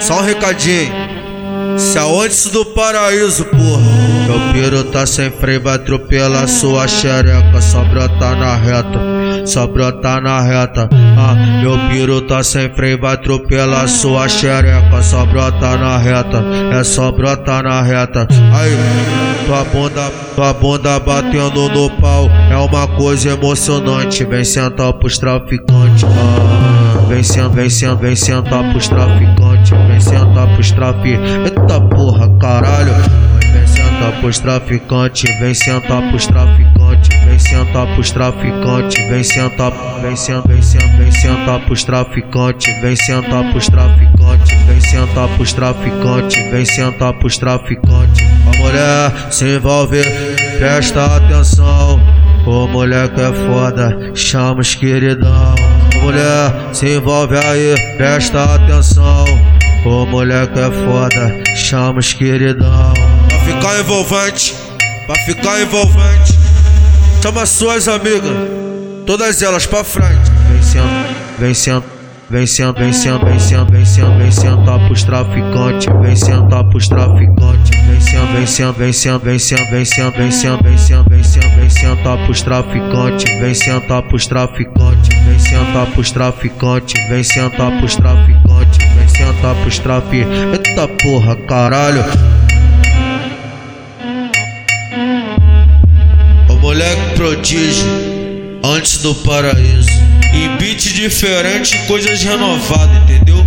Só um recadinho. Se aonde do paraíso, porra. Meu piro tá sem freio, vai atropelar sua xereca. Só brota na reta, só brota na reta. Ah, meu piro tá sem freio, vai atropelar sua xereca. Só brota na reta, é só brota na reta. Aí, tua bunda, tua bunda batendo no pau. É uma coisa emocionante. Vem sentar pros traficantes. Ah, vem sentar, vem sentar, vem sentar pros traficantes. Vem sentar pros traficantes. Eita porra, caralho. Vem sentar pros traficantes, vem sentar pros traficantes, vem sentar pros traficantes, vem sentar, vem sentar, vem sentar, vem sentar pros traficantes, vem sentar pros traficantes, vem sentar pros traficantes, vem sentar pros traficantes. A mulher se envolve, presta atenção. Ô mulher que é foda, chama os queridão. Mulher se envolve aí, presta atenção. Ô mulher que é foda, chama os queridão ficar envolvente, pra ficar envolvente. Chama suas amigas, todas elas pra frente. Vem sendo, vem sendo, vem sendo, vem sendo, vem sendo, vem sentar pros traficantes, vem sentar pros traficantes, Vem sendo, vem sendo, vem sendo, vem sendo, vem sendo, vem sendo, vem sendo, vem sentar pros traficantes, vem sentar pros traficantes, vem sentar pros traficantes, vem sentar pros traficantes, vem sentar pros traficantes. Eita porra, caralho. O moleque prodígio, antes do paraíso. E beat diferente, coisas renovadas, entendeu?